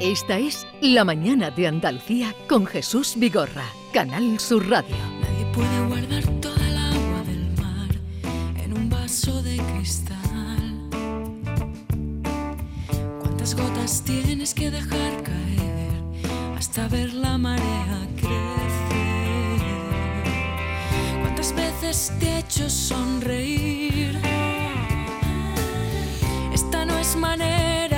Esta es La Mañana de Andalucía con Jesús Vigorra, Canal Sur Radio. Nadie puede guardar toda el agua del mar en un vaso de cristal. ¿Cuántas gotas tienes que dejar caer hasta ver la marea crecer? ¿Cuántas veces te he hecho sonreír? Esta no es manera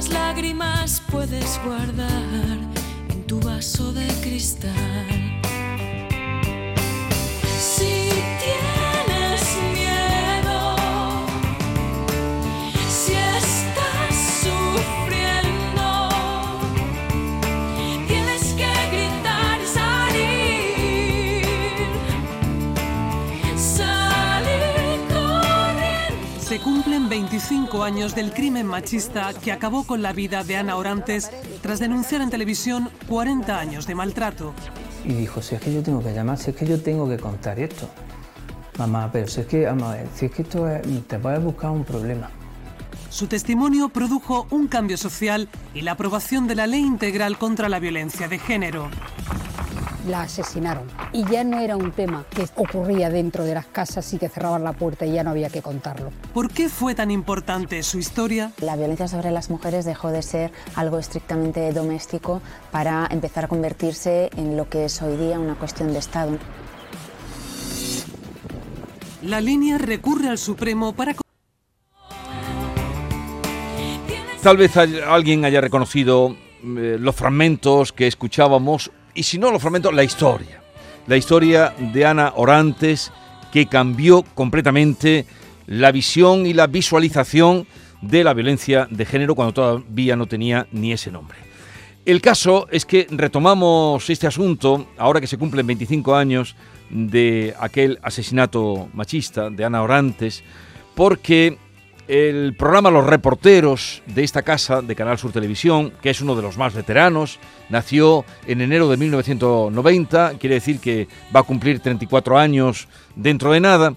¿Cuántas lágrimas puedes guardar en tu vaso 25 años del crimen machista que acabó con la vida de Ana Orantes tras denunciar en televisión 40 años de maltrato. Y dijo, si es que yo tengo que llamar, si es que yo tengo que contar esto. Mamá, pero si es que, a si es que esto es, te puedes buscar un problema. Su testimonio produjo un cambio social y la aprobación de la Ley Integral contra la Violencia de Género. La asesinaron. Y ya no era un tema que ocurría dentro de las casas y que cerraban la puerta y ya no había que contarlo. ¿Por qué fue tan importante su historia? La violencia sobre las mujeres dejó de ser algo estrictamente doméstico para empezar a convertirse en lo que es hoy día una cuestión de Estado. La línea recurre al Supremo para Tal vez hay- alguien haya reconocido eh, los fragmentos que escuchábamos, y si no los fragmentos, la historia. La historia de Ana Orantes que cambió completamente la visión y la visualización de la violencia de género cuando todavía no tenía ni ese nombre. El caso es que retomamos este asunto ahora que se cumplen 25 años de aquel asesinato machista de Ana Orantes, porque el programa Los Reporteros de esta casa de Canal Sur Televisión, que es uno de los más veteranos, nació en enero de 1990, quiere decir que va a cumplir 34 años dentro de nada,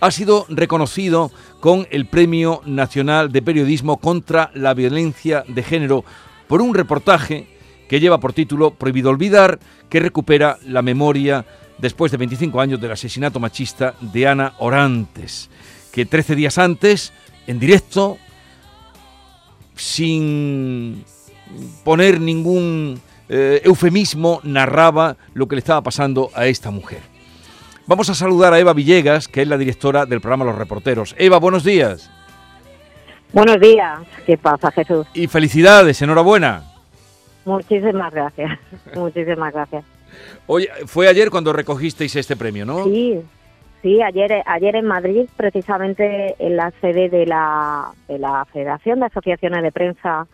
ha sido reconocido con el Premio Nacional de Periodismo contra la Violencia de Género por un reportaje que lleva por título Prohibido Olvidar, que recupera la memoria después de 25 años del asesinato machista de Ana Orantes, que 13 días antes, en directo, sin poner ningún eh, eufemismo, narraba lo que le estaba pasando a esta mujer. Vamos a saludar a Eva Villegas, que es la directora del programa Los Reporteros. Eva, buenos días. Buenos días, ¿qué pasa Jesús? Y felicidades, enhorabuena. Muchísimas gracias, muchísimas gracias. Oye, fue ayer cuando recogisteis este premio, ¿no? Sí, sí, ayer, ayer en Madrid, precisamente en la sede de la, de la Federación de Asociaciones de Prensa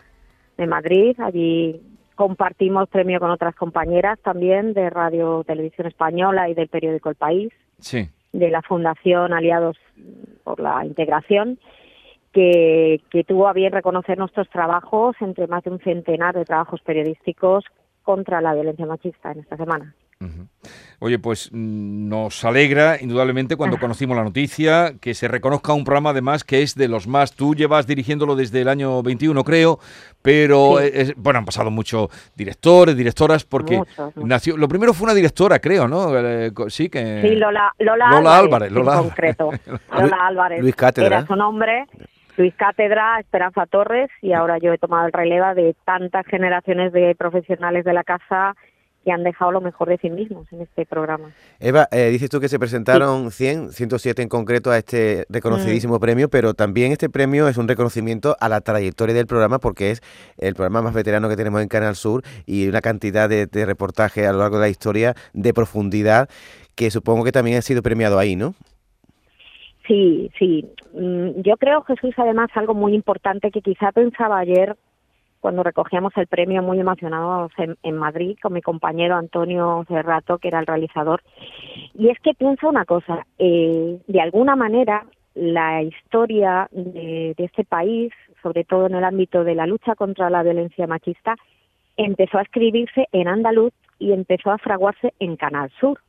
de Madrid, allí compartimos premio con otras compañeras también de Radio Televisión Española y del periódico El País, Sí. de la Fundación Aliados por la Integración, que, que tuvo a bien reconocer nuestros trabajos entre más de un centenar de trabajos periodísticos contra la violencia machista en esta semana. Oye, pues mm, nos alegra indudablemente cuando conocimos la noticia que se reconozca un programa además que es de los más. Tú llevas dirigiéndolo desde el año 21, creo, pero Sí. es- bueno, han pasado muchos directores, directoras, porque Muchos, muchos. nació. Lo primero fue una directora, creo, ¿no? Eh, sí, que. Sí, Lola, Lola, Lola Álvarez, Álvarez, Lola en concreto. Lola Álvarez. Luis Cátedra. Era su nombre. Luis Cátedra, Esperanza Torres, y ahora yo he tomado el relevo de tantas generaciones de profesionales de la casa que han dejado lo mejor de sí mismos en este programa. Eva, eh, dices tú que se presentaron 100, 107 en concreto a este reconocidísimo Mm. premio, pero también este premio es un reconocimiento a la trayectoria del programa porque es el programa más veterano que tenemos en Canal Sur y una cantidad de, de reportajes a lo largo de la historia de profundidad que supongo que también ha sido premiado ahí, ¿no? Sí, sí. Mm, Yo creo, Jesús, además, algo muy importante que quizá pensaba ayer cuando recogíamos el premio muy emocionados en, en Madrid con mi compañero Antonio Cerrato, que era el realizador. Y es que pienso una cosa, eh, de alguna manera la historia de, este país, sobre todo en el ámbito de la lucha contra la violencia machista, empezó a escribirse en andaluz y empezó a fraguarse en Canal Sur.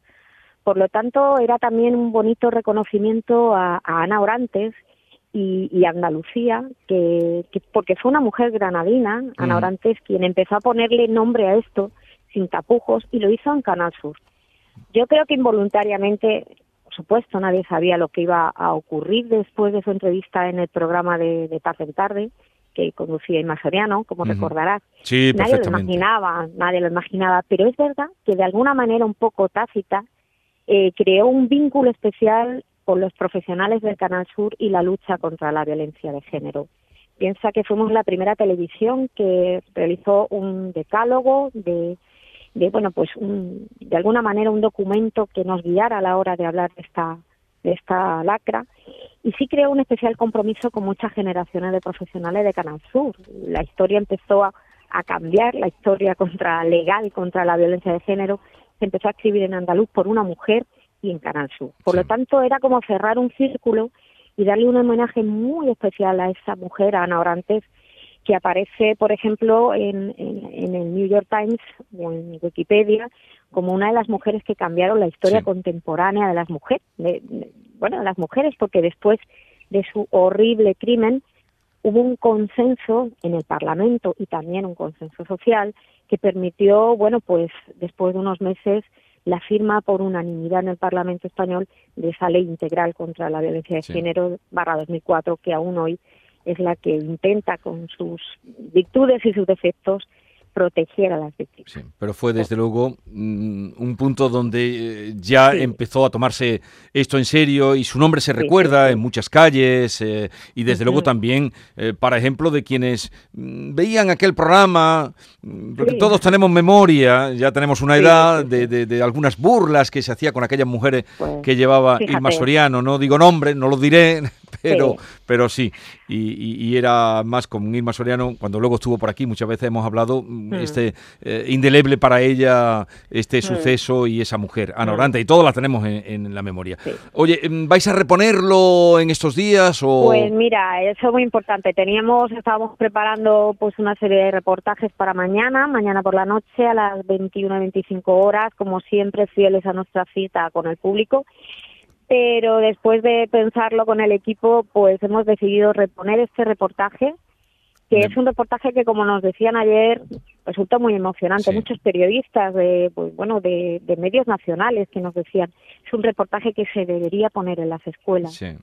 Por lo tanto, era también un bonito reconocimiento a Ana Orantes y, Andalucía, que, porque fue una mujer granadina, Ana Orantes, quien empezó a ponerle nombre a esto sin tapujos y lo hizo en Canal Sur. Yo creo que involuntariamente, por supuesto, nadie sabía lo que iba a ocurrir después de su entrevista en el programa de, de Tarde en Tarde, que conducía Inma Soriano, como recordarás. Sí, nadie lo imaginaba, nadie lo imaginaba, pero es verdad que de alguna manera un poco tácita eh, creó un vínculo especial con los profesionales del Canal Sur y la lucha contra la violencia de género. Piensa que fuimos la primera televisión que realizó un decálogo de, de bueno, pues de alguna manera un documento que nos guiara a la hora de hablar de esta, de esta lacra y sí creó un especial compromiso con muchas generaciones de profesionales de Canal Sur. La historia empezó a, a cambiar, la historia contra legal contra la violencia de género se empezó a escribir en andaluz por una mujer y en Canal Sur. Por lo tanto, era como cerrar un círculo y darle un homenaje muy especial a esa mujer, a Ana Orantes, que aparece, por ejemplo, en, en, el New York Times o en Wikipedia como una de las mujeres que cambiaron la historia contemporánea de las mujeres, bueno, de las mujeres, porque después de su horrible crimen hubo un consenso en el Parlamento y también un consenso social que permitió, bueno, pues después de unos meses la firma por unanimidad en el Parlamento español de esa ley integral contra la violencia de género barra 2004 que aún hoy es la que intenta con sus virtudes y sus defectos proteger a las víctimas. Sí, pero fue desde luego mm, un punto donde eh, ya empezó a tomarse esto en serio y su nombre se recuerda en muchas calles eh, y desde luego también, eh, para ejemplo, de quienes mm, veían aquel programa, mm, porque todos tenemos memoria, ya tenemos una edad de, de, algunas burlas que se hacía con aquellas mujeres pues, que llevaba Irma Soriano, no digo nombre, no lo diré, pero sí, pero sí. Y, era más con Irma Soriano, cuando luego estuvo por aquí, muchas veces hemos hablado, mm, mm. este eh, indeleble para ella este mm. suceso y esa mujer, Ana Orante, y todas las tenemos en, la memoria. Oye, ¿vais a reponerlo en estos días? O... Pues mira, eso es muy importante. Teníamos, estábamos preparando pues una serie de reportajes para mañana, mañana por la noche a las 21 25 horas, como siempre, fieles a nuestra cita con el público pero después de pensarlo con el equipo, pues hemos decidido reponer este reportaje, que es un reportaje que, como nos decían ayer, resulta muy emocionante. Muchos periodistas de, pues, bueno, de, medios nacionales que nos decían, es un reportaje que se debería poner en las escuelas. Sí.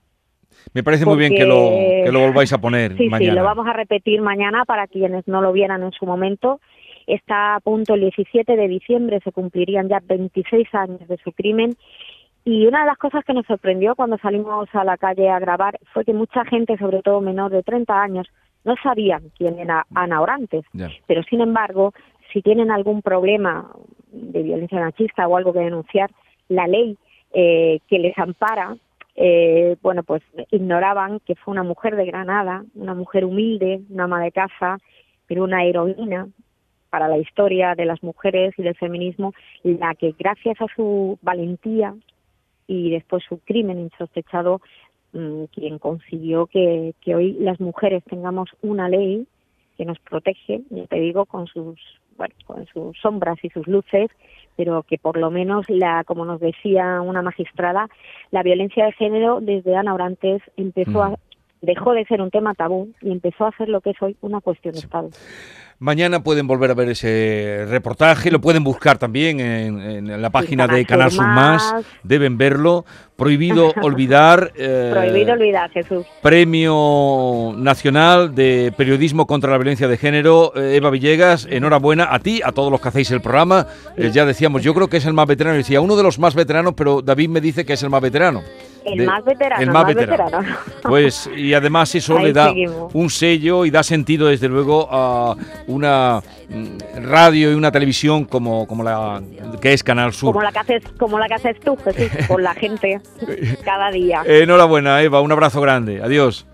Me parece muy bien que lo, que lo volváis a poner sí, mañana. Sí, lo vamos a repetir mañana para quienes no lo vieran en su momento. Está a punto el 17 de diciembre, se cumplirían ya 26 años de su crimen y una de las cosas que nos sorprendió cuando salimos a la calle a grabar fue que mucha gente, sobre todo menor de 30 años, no sabían quién era Ana Orantes. Pero sin embargo, si tienen algún problema de violencia machista o algo que denunciar, la ley eh, que les ampara, eh, bueno, pues ignoraban que fue una mujer de Granada, una mujer humilde, una ama de casa, pero una heroína para la historia de las mujeres y del feminismo, la que gracias a su valentía, y después su crimen insospechado mm, quien consiguió que, que hoy las mujeres tengamos una ley que nos protege, ya te digo, con sus bueno, con sus sombras y sus luces, pero que por lo menos la, como nos decía una magistrada, la violencia de género desde Ana Orantes empezó a dejó de ser un tema tabú y empezó a ser lo que es hoy una cuestión de Estado. Mañana pueden volver a ver ese reportaje, lo pueden buscar también en, la página de Canal Sur Más, deben verlo. Prohibido olvidar. Eh, Prohibido olvidar, Jesús. Premio Nacional de Periodismo contra la Violencia de Género, eh, Eva Villegas, enhorabuena a ti, a todos los que hacéis el programa. Eh, ya decíamos, yo creo que es el más veterano, decía uno de los más veteranos, pero David me dice que es el más veterano. El más veterano. El más, veterano. Pues, y además eso le da un sello y da sentido, desde luego, a una mm, radio y una televisión como, como la que es Canal Sur. Como la que haces, como la que haces tú, Jesús, con la gente cada día. Enhorabuena, Eva, un abrazo grande. Adiós.